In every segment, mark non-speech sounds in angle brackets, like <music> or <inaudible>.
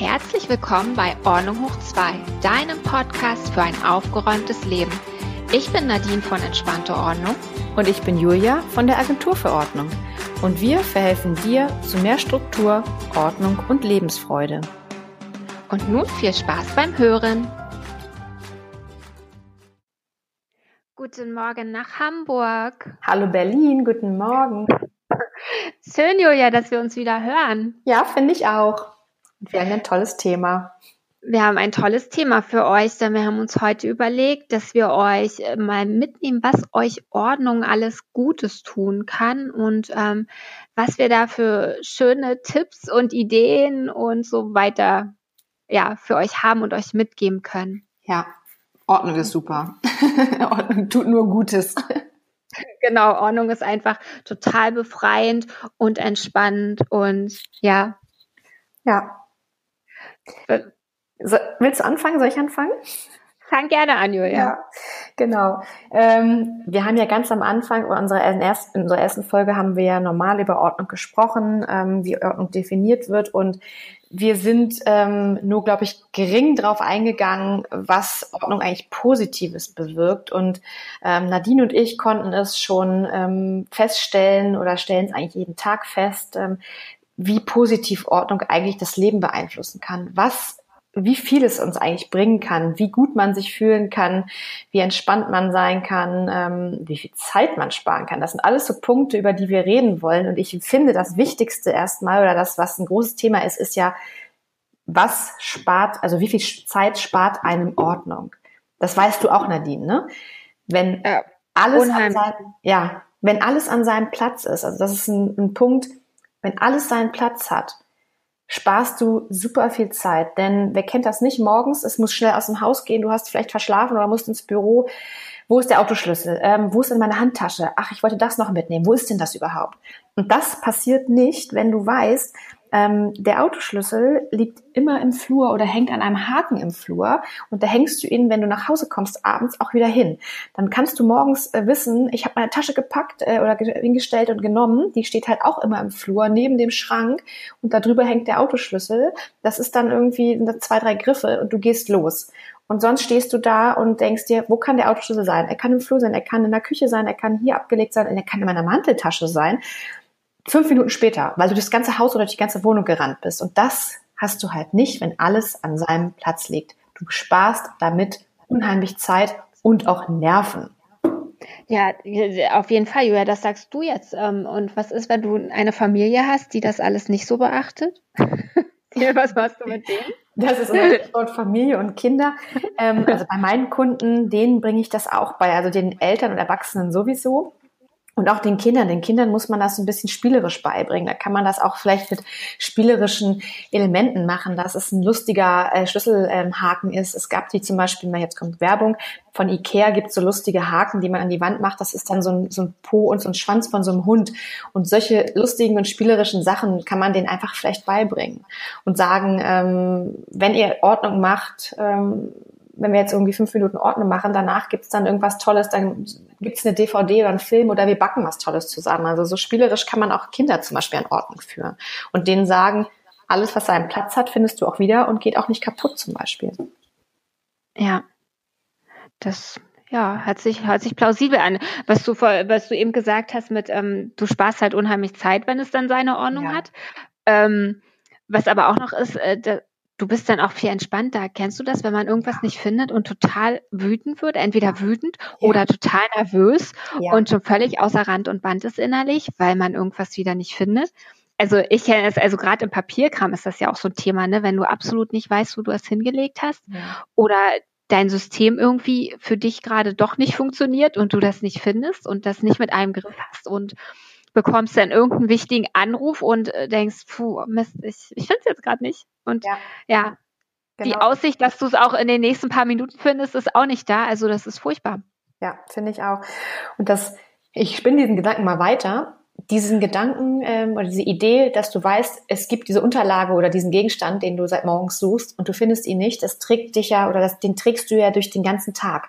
Herzlich willkommen bei Ordnung hoch 2, deinem Podcast für ein aufgeräumtes Leben. Ich bin Nadine von Entspannte Ordnung. Und ich bin Julia von der Agentur für Ordnung. Und wir verhelfen dir zu mehr Struktur, Ordnung und Lebensfreude. Und nun viel Spaß beim Hören. Guten Morgen nach Hamburg. Hallo Berlin, guten Morgen. Schön, Julia, dass wir uns wieder hören. Ja, finde ich auch. Wir haben ein tolles Thema. Wir haben ein tolles Thema für euch, denn wir haben uns heute überlegt, dass wir euch äh, mal mitnehmen, was euch Ordnung alles Gutes tun kann und ähm, was wir da für schöne Tipps und Ideen und so weiter ja für euch haben und euch mitgeben können. Ja, Ordnung ist super. <laughs> Ordnung tut nur Gutes. <laughs> Genau, Ordnung ist einfach total befreiend und entspannend und ja. Ja. So, willst du anfangen? Soll ich anfangen? Fang gerne an, Julia. Ja, genau. Ähm, wir haben ja ganz am Anfang unserer ersten, in unserer ersten Folge haben wir ja normal über Ordnung gesprochen, ähm, wie Ordnung definiert wird und wir sind ähm, nur, glaube ich, gering drauf eingegangen, was Ordnung eigentlich Positives bewirkt. Und ähm, Nadine und ich konnten es schon ähm, feststellen oder stellen es eigentlich jeden Tag fest, ähm, wie positiv Ordnung eigentlich das Leben beeinflussen kann. Was wie viel es uns eigentlich bringen kann, wie gut man sich fühlen kann, wie entspannt man sein kann, ähm, wie viel Zeit man sparen kann. Das sind alles so Punkte, über die wir reden wollen. Und ich finde, das Wichtigste erstmal oder das, was ein großes Thema ist, ist ja, was spart, also wie viel Zeit spart einem Ordnung? Das weißt du auch, Nadine, ne? Wenn äh, alles an seinem, ja, wenn alles an seinem Platz ist, also das ist ein, ein Punkt, wenn alles seinen Platz hat, sparst du super viel Zeit. Denn wer kennt das nicht morgens? Es muss schnell aus dem Haus gehen, du hast vielleicht verschlafen oder musst ins Büro. Wo ist der Autoschlüssel? Ähm, wo ist denn meine Handtasche? Ach, ich wollte das noch mitnehmen. Wo ist denn das überhaupt? Und das passiert nicht, wenn du weißt, ähm, der Autoschlüssel liegt immer im Flur oder hängt an einem Haken im Flur und da hängst du ihn, wenn du nach Hause kommst, abends auch wieder hin. Dann kannst du morgens äh, wissen, ich habe meine Tasche gepackt äh, oder hingestellt und genommen. Die steht halt auch immer im Flur neben dem Schrank und darüber hängt der Autoschlüssel. Das ist dann irgendwie zwei, drei Griffe und du gehst los. Und sonst stehst du da und denkst dir, wo kann der Autoschlüssel sein? Er kann im Flur sein, er kann in der Küche sein, er kann hier abgelegt sein, er kann in meiner Manteltasche sein fünf Minuten später, weil du das ganze Haus oder die ganze Wohnung gerannt bist. Und das hast du halt nicht, wenn alles an seinem Platz liegt. Du sparst damit unheimlich Zeit und auch Nerven. Ja, auf jeden Fall, Julia, das sagst du jetzt. Ähm, und was ist, wenn du eine Familie hast, die das alles nicht so beachtet? <laughs> Ja, was machst du mit denen? Das ist unser Stichwort Familie und Kinder. Ähm, also bei meinen Kunden, denen bringe ich das auch bei, also den Eltern und Erwachsenen sowieso. Und auch den Kindern, den Kindern muss man das ein bisschen spielerisch beibringen. Da kann man das auch vielleicht mit spielerischen Elementen machen, dass es ein lustiger äh, Schlüsselhaken ist. Es gab die zum Beispiel, jetzt kommt Werbung, von Ikea gibt so lustige Haken, die man an die Wand macht. Das ist dann so ein, so ein Po und so ein Schwanz von so einem Hund. Und solche lustigen und spielerischen Sachen kann man denen einfach vielleicht beibringen und sagen, ähm, wenn ihr Ordnung macht, ähm, wenn wir jetzt irgendwie fünf Minuten Ordnung machen, danach gibt's dann irgendwas Tolles, dann gibt's eine DVD oder einen Film oder wir backen was Tolles zusammen. Also so spielerisch kann man auch Kinder zum Beispiel an Ordnung führen und denen sagen, alles, was seinen Platz hat, findest du auch wieder und geht auch nicht kaputt zum Beispiel. Ja, das ja, hört sich, hört sich plausibel an. Was du, was du eben gesagt hast mit, ähm, du sparst halt unheimlich Zeit, wenn es dann seine Ordnung ja. hat. Ähm, was aber auch noch ist, äh, du bist dann auch viel entspannter. Kennst du das, wenn man irgendwas nicht findet und total wütend wird? Entweder wütend ja. oder total nervös ja. und schon völlig außer Rand und Band ist innerlich, weil man irgendwas wieder nicht findet. Also ich kenne es, also gerade im Papierkram ist das ja auch so ein Thema, ne? Wenn du absolut nicht weißt, wo du es hingelegt hast ja. oder dein System irgendwie für dich gerade doch nicht funktioniert und du das nicht findest und das nicht mit einem Griff hast und bekommst dann irgendeinen wichtigen Anruf und äh, denkst, puh, Mist, ich, ich finde es jetzt gerade nicht. Und ja, ja genau. die Aussicht, dass du es auch in den nächsten paar Minuten findest, ist auch nicht da. Also das ist furchtbar. Ja, finde ich auch. Und das, ich spinne diesen Gedanken mal weiter. Diesen Gedanken ähm, oder diese Idee, dass du weißt, es gibt diese Unterlage oder diesen Gegenstand, den du seit morgens suchst und du findest ihn nicht, das trägt dich ja oder das, den trägst du ja durch den ganzen Tag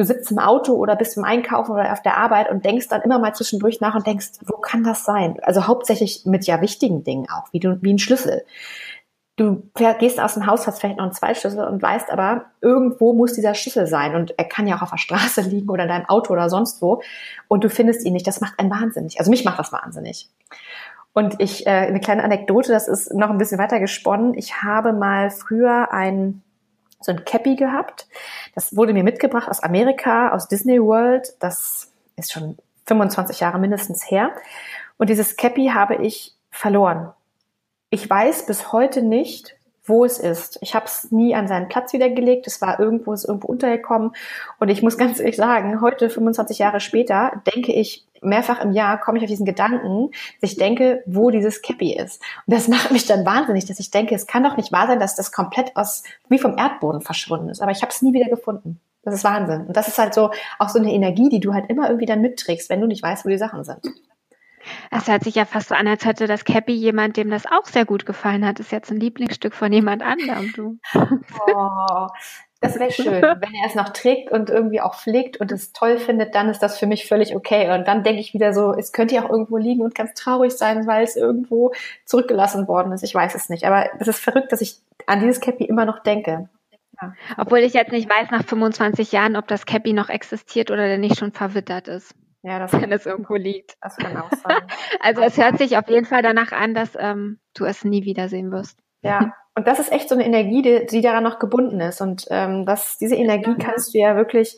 du sitzt im Auto oder bist im Einkaufen oder auf der Arbeit und denkst dann immer mal zwischendurch nach und denkst, wo kann das sein? Also hauptsächlich mit ja wichtigen Dingen auch, wie, du, wie ein Schlüssel. du gehst aus dem Haus, hast vielleicht noch einen Zweitschlüssel und weißt aber, irgendwo muss dieser Schlüssel sein und er kann ja auch auf der Straße <laughs> liegen oder in deinem Auto oder sonst wo und du findest ihn nicht. Das macht einen wahnsinnig. Also mich macht das wahnsinnig. Und ich, äh, eine kleine Anekdote, das ist noch ein bisschen weiter gesponnen. Ich habe mal früher ein, so ein Cappy gehabt. Das wurde mir mitgebracht aus Amerika, aus Disney World. Das ist schon 25 Jahre mindestens her. Und dieses Cappy habe ich verloren. Ich weiß bis heute nicht, wo es ist. Ich habe es nie an seinen Platz wiedergelegt. Es war irgendwo, ist irgendwo untergekommen. Und ich muss <laughs> ganz ehrlich sagen, heute, 25 Jahre später, denke ich mehrfach im Jahr, komme ich auf diesen Gedanken, dass ich denke, wo dieses Cappy ist. Und das macht mich dann wahnsinnig, dass ich denke, es kann doch nicht wahr sein, dass das komplett aus, wie vom Erdboden verschwunden ist. Aber ich habe es nie wieder gefunden. Das ist Wahnsinn. Und das ist halt so auch so eine Energie, die du halt immer irgendwie dann mitträgst, wenn du nicht weißt, wo die Sachen sind. Es hört sich ja fast so an, als hätte das Cappy jemand, dem das auch sehr gut gefallen hat. Das ist jetzt ein Lieblingsstück von jemand anderem, du. Oh, das wäre schön. Wenn er es noch trägt und irgendwie auch pflegt und es toll findet, dann ist das für mich völlig okay. Und dann denke ich wieder so, es könnte ja auch irgendwo liegen und ganz traurig sein, weil es irgendwo zurückgelassen worden ist. Ich weiß es nicht. Aber es ist verrückt, dass ich an dieses Cappy immer noch denke. Ja. Obwohl ich jetzt nicht weiß nach 25 Jahren, ob das Cappy noch existiert oder der nicht schon verwittert ist. Ja, das wenn es irgendwo liegt. Das kann auch sein. <laughs> also es hört sich auf jeden Fall danach an, dass ähm, du es nie wiedersehen wirst. Ja, und das ist echt so eine Energie, die, die daran noch gebunden ist. Und ähm, das, diese Energie kannst du ja wirklich,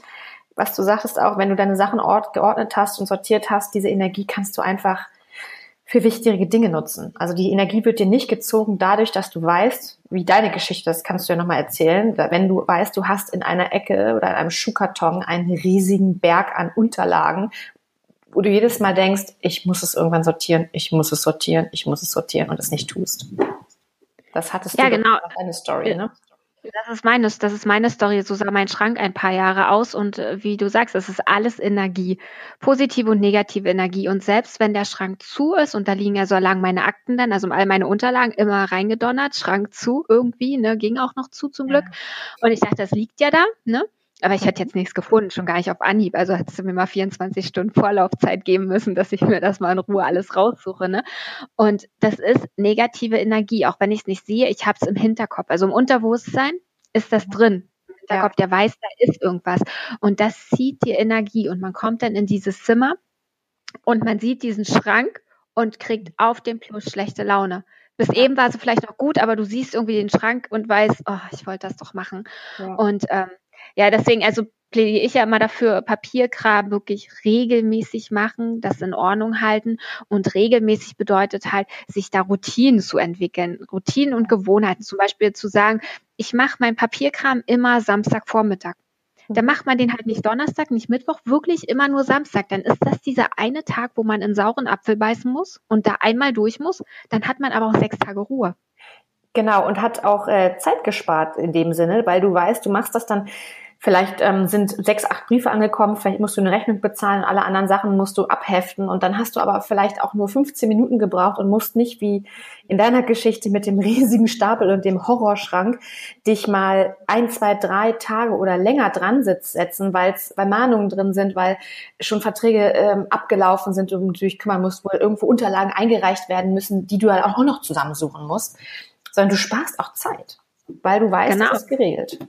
was du sagtest auch, wenn du deine Sachen ort, geordnet hast und sortiert hast, diese Energie kannst du einfach für wichtige Dinge nutzen. Also die Energie wird dir nicht gezogen dadurch, dass du weißt, wie deine Geschichte, das kannst du ja nochmal erzählen, wenn du weißt, du hast in einer Ecke oder in einem Schuhkarton einen riesigen Berg an Unterlagen, wo du jedes Mal denkst, ich muss es irgendwann sortieren, ich muss es sortieren, ich muss es sortieren und es nicht tust. Das hattest ja, du genau. eine Story, ne? Das ist meine, das ist meine Story. So sah mein Schrank ein paar Jahre aus und äh, wie du sagst, es ist alles Energie, positive und negative Energie. Und selbst wenn der Schrank zu ist und da liegen ja so lang meine Akten dann, also all meine Unterlagen immer reingedonnert, Schrank zu irgendwie, ne, ging auch noch zu zum Glück. Und ich dachte, das liegt ja da, ne? Aber ich hätte jetzt nichts gefunden, schon gar nicht auf Anhieb. Also hättest du mir mal 24 Stunden Vorlaufzeit geben müssen, dass ich mir das mal in Ruhe alles raussuche. Ne? Und das ist negative Energie, auch wenn ich es nicht sehe, ich habe es im Hinterkopf. Also im Unterbewusstsein ist das drin. Im Hinterkopf, der weiß, da ist irgendwas. Und das zieht die Energie und man kommt dann in dieses Zimmer und man sieht diesen Schrank und kriegt auf dem Plus schlechte Laune. Bis eben war es vielleicht noch gut, aber du siehst irgendwie den Schrank und weißt, oh, ich wollte das doch machen. Ja. Und ähm, ja, deswegen, also plädiere ich ja immer dafür, Papierkram wirklich regelmäßig machen, das in Ordnung halten. Und regelmäßig bedeutet halt, sich da Routinen zu entwickeln. Routinen und Gewohnheiten. Zum Beispiel zu sagen, ich mache mein Papierkram immer Samstagvormittag. Dann macht man den halt nicht Donnerstag, nicht Mittwoch, wirklich immer nur Samstag. Dann ist das dieser eine Tag, wo man in sauren Apfel beißen muss und da einmal durch muss. Dann hat man aber auch sechs Tage Ruhe. Genau, und hat auch äh, Zeit gespart in dem Sinne, weil du weißt, du machst das dann Vielleicht ähm, sind sechs, acht Briefe angekommen, vielleicht musst du eine Rechnung bezahlen, alle anderen Sachen musst du abheften und dann hast du aber vielleicht auch nur 15 Minuten gebraucht und musst nicht wie in deiner Geschichte mit dem <laughs> riesigen Stapel und dem Horrorschrank dich mal ein, zwei, drei Tage oder länger dran setzen, weil es weil Mahnungen drin sind, weil schon Verträge ähm, abgelaufen sind und du dich kümmern musst, wo irgendwo Unterlagen eingereicht werden müssen, die du halt auch noch zusammensuchen musst, sondern du sparst auch Zeit, weil du weißt, genau. es ist geregelt.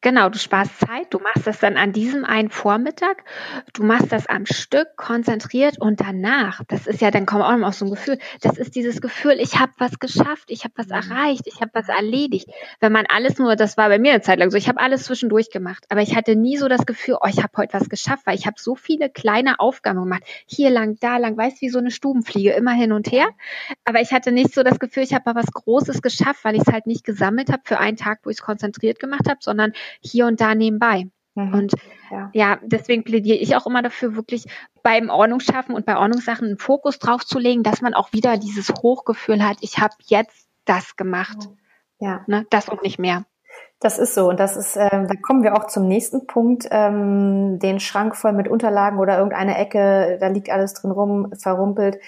Genau, du sparst Zeit, du machst das dann an diesem einen Vormittag, du machst das am Stück konzentriert und danach, das ist ja, dann kommt auch noch so ein Gefühl, das ist dieses Gefühl, ich habe was geschafft, ich habe was mhm. erreicht, ich habe was erledigt. Wenn man alles nur, das war bei mir eine Zeit lang so, ich habe alles zwischendurch gemacht, aber ich hatte nie so das Gefühl, oh, ich habe heute was geschafft, weil ich habe so viele kleine Aufgaben gemacht, hier lang, da lang, weißt wie so eine Stubenfliege, immer hin und her, aber ich hatte nicht so das Gefühl, ich habe mal was Großes geschafft, weil ich es halt nicht gesammelt habe für einen Tag, wo ich es konzentriert gemacht habe, sondern hier und da nebenbei. Mhm. Und ja. ja. deswegen plädiere ich auch immer dafür, wirklich beim Ordnungsschaffen und bei Ordnungssachen einen Fokus drauf zu legen, dass man auch wieder dieses Hochgefühl hat, ich habe jetzt das gemacht. Ja. Ne, das und nicht mehr. Das ist so. Und das ist, ähm, da kommen wir auch zum nächsten Punkt. Ähm, den Schrank voll mit Unterlagen oder irgendeine Ecke, da liegt alles drin rum, verrumpelt.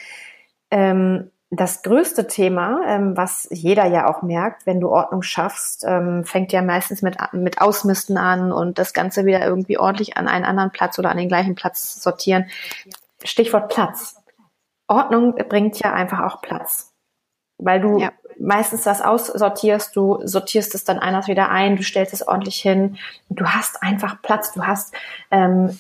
Ähm, das größte Thema, ähm, was jeder ja auch merkt, wenn du Ordnung schaffst, ähm, fängt ja meistens mit, mit Ausmisten an und das Ganze wieder irgendwie ordentlich an einen anderen Platz oder an den gleichen Platz sortieren. Stichwort Platz. Ordnung bringt ja einfach auch Platz. Weil du ja. meistens das aussortierst, du sortierst es dann anders wieder ein, du stellst es ordentlich hin, du hast einfach Platz, du hast ähm,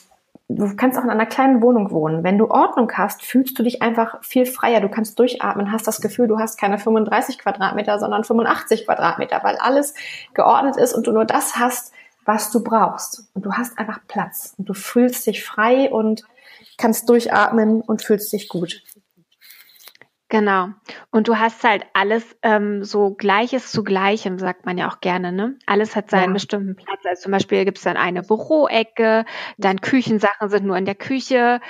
du kannst auch in einer kleinen Wohnung wohnen. Wenn du Ordnung hast, fühlst du dich einfach viel freier. Du kannst durchatmen, hast das Gefühl, du hast keine 35 Quadratmeter, sondern 85 Quadratmeter, weil alles geordnet ist und du nur das hast, was du brauchst. Und du hast einfach Platz und du fühlst dich frei und kannst durchatmen und fühlst dich gut. Genau. Und du hast halt alles ähm, so Gleiches zu Gleichem, sagt man ja auch gerne, ne? Alles hat seinen ja. bestimmten Platz. Also zum Beispiel gibt es dann eine Büroecke, dann Küchensachen sind nur in der Küche,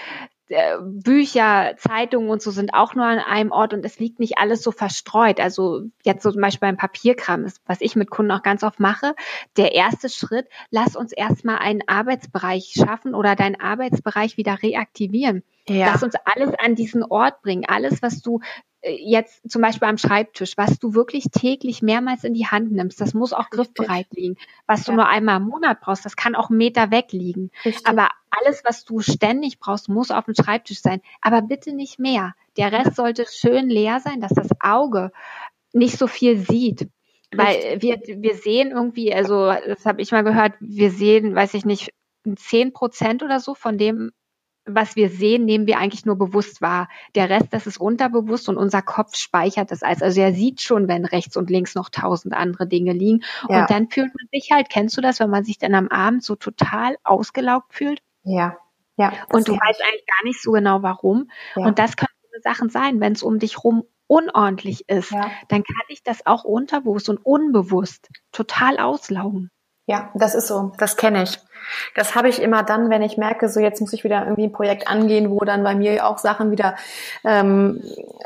Bücher, Zeitungen und so sind auch nur an einem Ort und es liegt nicht alles so verstreut. Also jetzt so zum Beispiel beim Papierkram ist, was ich mit Kunden auch ganz oft mache. Der erste Schritt, lass uns erstmal einen Arbeitsbereich schaffen oder deinen Arbeitsbereich wieder reaktivieren. Ja. Lass uns alles an diesen Ort bringen. Alles, was du äh, jetzt zum Beispiel am Schreibtisch, was du wirklich täglich mehrmals in die Hand nimmst, das muss auch griffbereit liegen. Was du nur einmal im Monat brauchst, das kann auch einen Meter weg liegen. Richtig. Aber alles, was du ständig brauchst, muss auf dem Schreibtisch sein. Aber bitte nicht mehr. Der Rest sollte schön leer sein, dass das Auge nicht so viel sieht. Weil wir, wir sehen irgendwie, also das habe ich mal gehört, wir sehen, weiß ich nicht, zehn Prozent oder so von dem, was wir sehen, nehmen wir eigentlich nur bewusst wahr. Der Rest, das ist unterbewusst und unser Kopf speichert das als. Also er sieht schon, wenn rechts und links noch tausend andere Dinge liegen. Ja. Und dann fühlt man sich halt, kennst du das, wenn man sich dann am Abend so total ausgelaugt fühlt? Ja. Ja. Und du weißt eigentlich gar nicht so genau warum. Ja. Und das können Sachen sein, wenn es um dich rum unordentlich ist, ja. dann kann ich das auch unterbewusst und unbewusst total auslaugen. Ja, das ist so. Das kenne ich. Das habe ich immer dann, wenn ich merke, so jetzt muss ich wieder irgendwie ein Projekt angehen, wo dann bei mir auch Sachen wieder, ähm,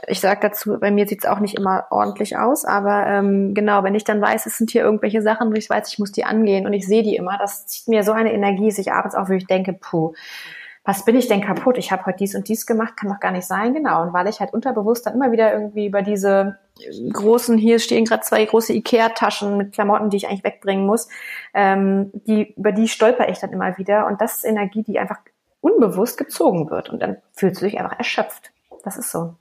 ich sage dazu, bei mir sieht's auch nicht immer ordentlich aus, aber ähm, genau, wenn ich dann weiß, es sind hier irgendwelche Sachen, wo ich weiß, ich muss die angehen und ich sehe die immer, das zieht mir so eine Energie, dass ich abends auch wirklich denke, puh, was bin ich denn kaputt? Ich habe heute dies und dies gemacht, kann doch gar nicht sein, genau. Und weil ich halt unterbewusst dann immer wieder irgendwie über diese großen, hier stehen gerade zwei große Ikea-Taschen mit Klamotten, die ich eigentlich wegbringen muss, ähm, die, über die stolper ich dann immer wieder. Und das ist Energie, die einfach unbewusst gezogen wird. Und dann fühlst du dich einfach erschöpft. Das ist so.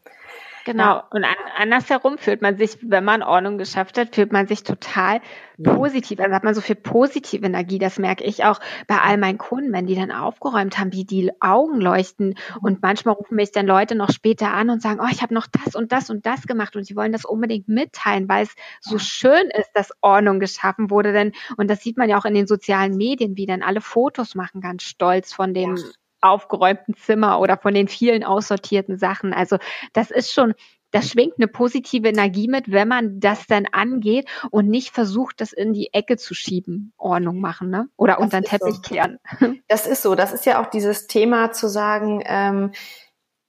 Genau. Ja. Und an, andersherum fühlt man sich, wenn man Ordnung geschafft hat, fühlt man sich total positiv. Also hat man so viel positive Energie. Das merke ich auch bei all meinen Kunden, wenn die dann aufgeräumt haben, wie die Augen leuchten. Und manchmal rufen mich dann Leute noch später an und sagen, oh, ich habe noch das und das und das gemacht und sie wollen das unbedingt mitteilen, weil es so schön ist, dass Ordnung geschaffen wurde. Denn, und das sieht man ja auch in den sozialen Medien, wie dann alle Fotos machen, ganz stolz von dem ja aufgeräumten Zimmer oder von den vielen aussortierten Sachen. Also das ist schon, das schwingt eine positive Energie mit, wenn man das dann angeht und nicht versucht, das in die Ecke zu schieben, Ordnung machen, ne? Oder unter den Teppich so. kehren. <laughs> Das ist so. Das ist ja auch dieses Thema zu sagen, ähm,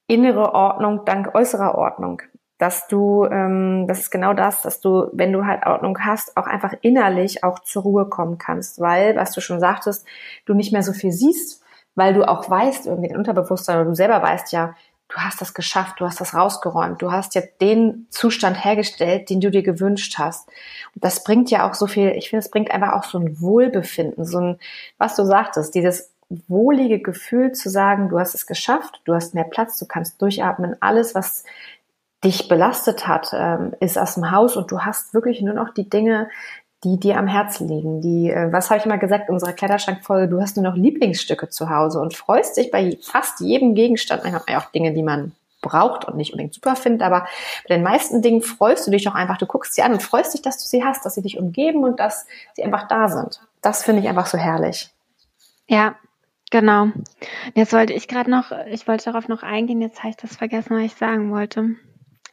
innere Ordnung dank äußerer Ordnung. Dass du, ähm, das ist genau das, dass du, wenn du halt Ordnung hast, auch einfach innerlich auch zur Ruhe kommen kannst, weil, was du schon sagtest, du nicht mehr so viel siehst, weil du auch weißt, irgendwie dein Unterbewusstsein oder du selber weißt ja, du hast das geschafft, du hast das rausgeräumt, du hast jetzt den Zustand hergestellt, den du dir gewünscht hast. Und das bringt ja auch so viel, ich finde, es bringt einfach auch so ein Wohlbefinden, so ein, was du sagtest, dieses wohlige Gefühl zu sagen, du hast es geschafft, du hast mehr Platz, du kannst durchatmen, alles, was dich belastet hat, ähm, ist aus dem Haus und du hast wirklich nur noch die Dinge, die dir am Herzen liegen. Die, äh, was habe ich immer gesagt, unsere Kleiderschrankfolge, du hast nur noch Lieblingsstücke zu Hause und freust dich bei fast jedem Gegenstand. Man hat ja auch Dinge, die man braucht und nicht unbedingt super findet, aber bei den meisten Dingen freust du dich doch einfach, du guckst sie an und freust dich, dass du sie hast, dass sie dich umgeben und dass sie einfach da sind. Das finde ich einfach so herrlich. Ja, genau. Jetzt wollte ich gerade noch, ich wollte darauf noch eingehen, jetzt habe ich das vergessen, was ich sagen wollte.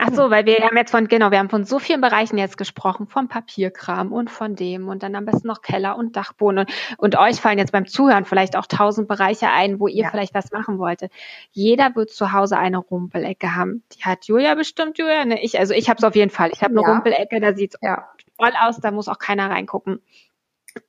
Ach so, weil wir haben jetzt von, genau, wir haben von so vielen Bereichen jetzt gesprochen, vom Papierkram und von dem und dann am besten noch Keller und Dachboden und, und euch fallen jetzt beim Zuhören vielleicht auch tausend Bereiche ein, wo ihr ja. vielleicht was machen wolltet. Jeder wird zu Hause eine Rumpelecke haben. Die hat Julia bestimmt, Julia, ne? Ich, also ich habe es auf jeden Fall. Ich habe eine ja. Rumpelecke, da sieht's ja. toll aus, da muss auch keiner reingucken.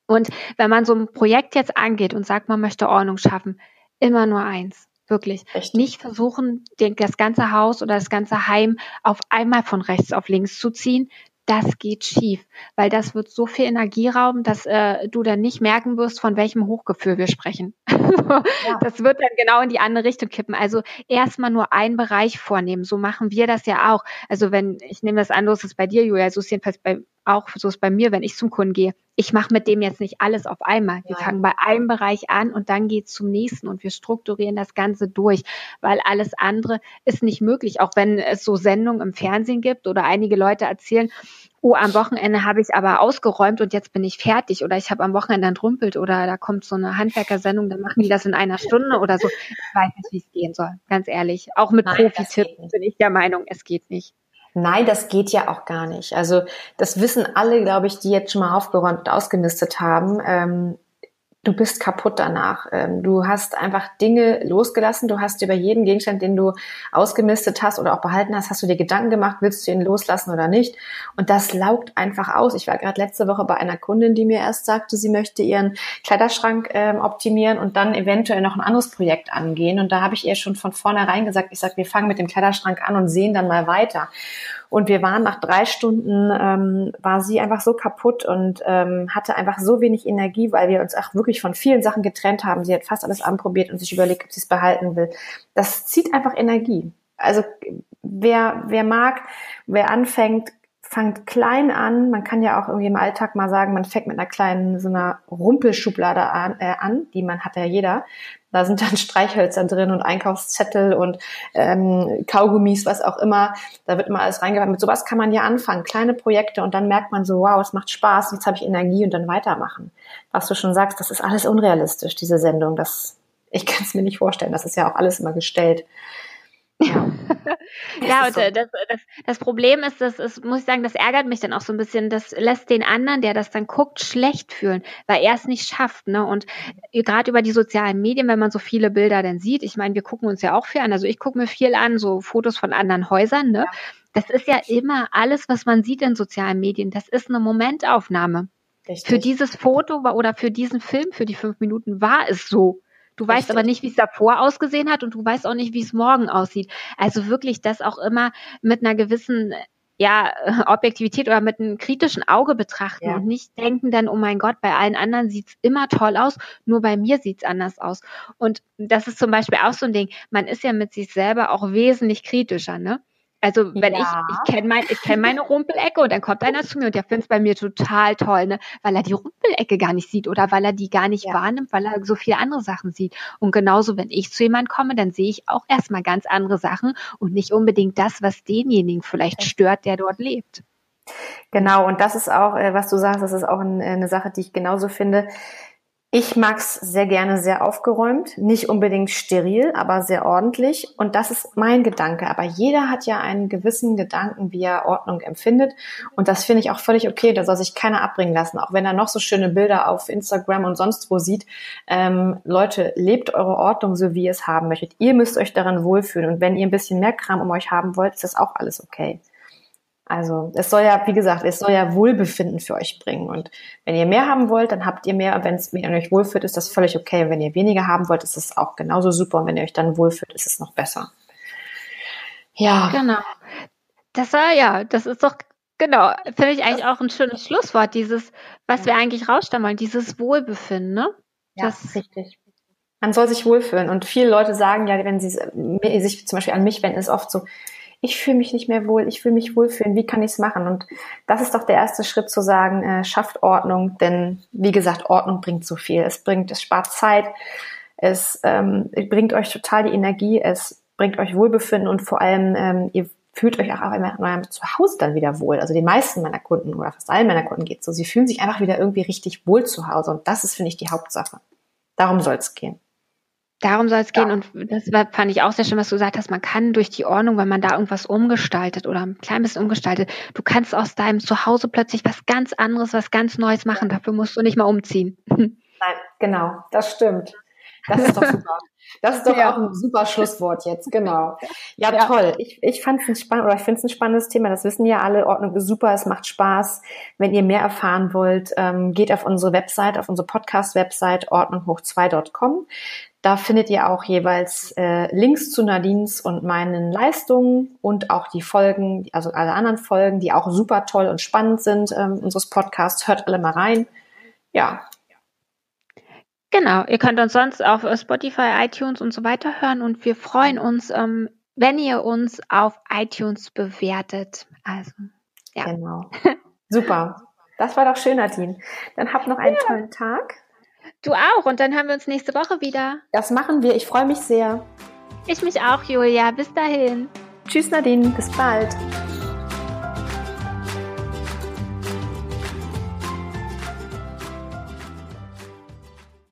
Und wenn man so ein Projekt jetzt angeht und sagt, man möchte Ordnung schaffen, immer nur eins Wirklich. Echt? Nicht versuchen, den, das ganze Haus oder das ganze Heim auf einmal von rechts auf links zu ziehen. Das geht schief, weil das wird so viel Energie rauben, dass äh, du dann nicht merken wirst, von welchem Hochgefühl wir sprechen. <laughs> Ja. Das wird dann genau in die andere Richtung kippen. Also erstmal nur einen Bereich vornehmen. So machen wir das ja auch. Also wenn, ich nehme das an, so ist es bei dir, Julia, so ist es jedenfalls bei, auch so ist es bei mir, wenn ich zum Kunden gehe. Ich mache mit dem jetzt nicht alles auf einmal. Wir fangen bei einem Bereich an und dann geht es zum nächsten und wir strukturieren das Ganze durch, weil alles andere ist nicht möglich. Auch wenn es so Sendungen im Fernsehen gibt oder einige Leute erzählen, oh, am Wochenende habe ich aber ausgeräumt und jetzt bin ich fertig oder ich habe am Wochenende dann drümpelt oder da kommt so eine Handwerkersendung, dann machen die das in einer Stunde oder so. Ich weiß nicht, wie es gehen soll, ganz ehrlich. Auch mit Profi-Tipps bin ich der Meinung, es geht nicht. Nein, das geht ja auch gar nicht. Also das wissen alle, glaube ich, die jetzt schon mal aufgeräumt und ausgemistet haben. Ähm, du bist kaputt danach. Ähm, du hast einfach Dinge losgelassen. Du hast über jeden Gegenstand, den du ausgemistet hast oder auch behalten hast, hast du dir Gedanken gemacht, willst du ihn loslassen oder nicht? Und das laugt einfach aus. Ich war gerade letzte Woche bei einer Kundin, die mir erst sagte, sie möchte ihren Kleiderschrank ähm, optimieren und dann eventuell noch ein anderes Projekt angehen. Und da habe ich ihr schon von vornherein gesagt, ich sage, wir fangen mit dem Kleiderschrank an und sehen dann mal weiter. Und wir waren nach drei Stunden, ähm, war sie einfach so kaputt und ähm, hatte einfach so wenig Energie, weil wir uns auch wirklich von vielen Sachen getrennt haben. Sie hat fast alles anprobiert und sich überlegt, ob sie es behalten will. Das zieht einfach Energie. Also wer, wer mag, wer anfängt, fangt klein an. Man kann ja auch irgendwie im Alltag mal sagen, man fängt mit einer kleinen, so einer Rumpelschublade an, äh, an die man hat ja jeder. Da sind dann <laughs> Streichhölzer drin und Einkaufszettel und ähm, Kaugummis, was auch immer. Da wird immer alles reingepackt. Mit sowas kann man ja anfangen, kleine Projekte und dann merkt man so, wow, es macht Spaß, jetzt habe ich Energie und dann weitermachen. Was du schon sagst, das ist alles unrealistisch, diese Sendung. Das, ich kann es mir nicht vorstellen. Das ist ja auch alles immer gestellt. Ja, <laughs> und so. das, das, das Problem ist, das ist, muss ich sagen, das ärgert mich dann auch so ein bisschen. Das lässt den anderen, der das dann guckt, schlecht fühlen, weil er es nicht schafft. Ne? Und gerade über die sozialen Medien, wenn man so viele Bilder dann sieht, ich meine, wir gucken uns ja auch viel an. Also ich gucke mir viel an, so Fotos von anderen Häusern. Ne? Das ist ja immer alles, was man sieht in sozialen Medien. Das ist eine Momentaufnahme. Richtig. Für dieses Foto oder für diesen Film, für die fünf Minuten war es so. Du weißt aber nicht, wie es davor ausgesehen hat und du weißt auch nicht, wie es morgen aussieht. Also wirklich das auch immer mit einer gewissen ja, <laughs> Objektivität oder mit einem kritischen Auge betrachten ja. und nicht denken dann, oh mein Gott, bei allen anderen sieht's immer toll aus, nur bei mir sieht's anders aus. Und das ist zum Beispiel auch so ein Ding, man ist ja mit sich selber auch wesentlich kritischer, ne? Also wenn ja. ich, ich kenne mein, ich kenn meine Rumpelecke und dann kommt einer zu mir und der findet es bei mir total toll, ne? weil er die Rumpelecke gar nicht sieht oder weil er die gar nicht ja. wahrnimmt, weil er so viele andere Sachen sieht. Und genauso, wenn ich zu jemand komme, dann sehe ich auch erstmal ganz andere Sachen und nicht unbedingt das, was denjenigen vielleicht stört, der dort lebt. Genau, und das ist auch, äh, was du sagst, das ist auch eine Sache, die ich genauso finde. Ich mag's sehr gerne sehr aufgeräumt, nicht unbedingt steril, aber sehr ordentlich. Und das ist mein Gedanke. Aber jeder hat ja einen gewissen Gedanken, wie er Ordnung empfindet. Und das finde ich auch völlig okay. Da soll sich keiner abbringen lassen, auch wenn er noch so schöne Bilder auf Instagram und sonst wo sieht. Ähm, Leute, lebt eure Ordnung so, wie ihr es haben möchtet. Ihr müsst euch daran wohlfühlen. Und wenn ihr ein bisschen mehr Kram um euch haben wollt, ist das auch alles okay. Also es soll ja, wie gesagt, es soll ja Wohlbefinden für euch bringen. Und wenn ihr mehr haben wollt, dann habt ihr mehr. Wenn ihr euch wohlfühlt, ist das völlig okay. Und wenn ihr weniger haben wollt, ist das auch genauso super. Und wenn ihr euch dann wohlfühlt, ist es noch besser. Ja. Genau. Das war ja, das ist doch genau, finde ich eigentlich auch ein schönes Schlusswort, dieses, was wir eigentlich rausstellen wollen, dieses Wohlbefinden, ne? Ja, das, richtig. Man soll sich wohlfühlen. Und viele Leute sagen ja, wenn sie sich zum Beispiel an mich wenden, ist oft so, ich fühle mich nicht mehr wohl, ich will mich wohlfühlen, wie kann ich es machen? Und das ist doch der erste Schritt zu sagen, äh, schafft Ordnung, denn wie gesagt, Ordnung bringt so viel. Es bringt, es spart Zeit, es ähm, bringt euch total die Energie, es bringt euch Wohlbefinden und vor allem ähm, ihr fühlt euch auch in eurem Zuhause dann wieder wohl. Also die meisten meiner Kunden oder fast allen meiner Kunden geht so, sie fühlen sich einfach wieder irgendwie richtig wohl zu Hause und das ist, finde ich, die Hauptsache. Darum soll es gehen. Darum soll es gehen. Ja. Und das war, fand ich auch sehr schön, was du gesagt hast. Man kann durch die Ordnung, wenn man da irgendwas umgestaltet oder ein klein bisschen umgestaltet, du kannst aus deinem Zuhause plötzlich was ganz anderes, was ganz Neues machen. Dafür musst du nicht mal umziehen. <laughs> Nein, genau. Das stimmt. Das ist doch super. Das ist doch ja. auch ein super Schlusswort jetzt, genau. Ja, ja. toll. Ich, ich fand es spannend oder ich finde es ein spannendes Thema. Das wissen ja alle. Ordnung ist super, es macht Spaß. Wenn ihr mehr erfahren wollt, ähm, geht auf unsere Website, auf unsere Podcast-Website ordnunghoch2.com. Da findet ihr auch jeweils äh, Links zu Nadines und meinen Leistungen und auch die Folgen, also alle anderen Folgen, die auch super toll und spannend sind ähm, unseres Podcasts. Hört alle mal rein. Ja. Genau, ihr könnt uns sonst auf Spotify, iTunes und so weiter hören und wir freuen uns, ähm, wenn ihr uns auf iTunes bewertet. Also, ja. Genau. Super. Das war doch schön, Nadine. Dann habt noch einen ja. tollen Tag. Du auch. Und dann haben wir uns nächste Woche wieder. Das machen wir. Ich freue mich sehr. Ich mich auch, Julia. Bis dahin. Tschüss, Nadine. Bis bald.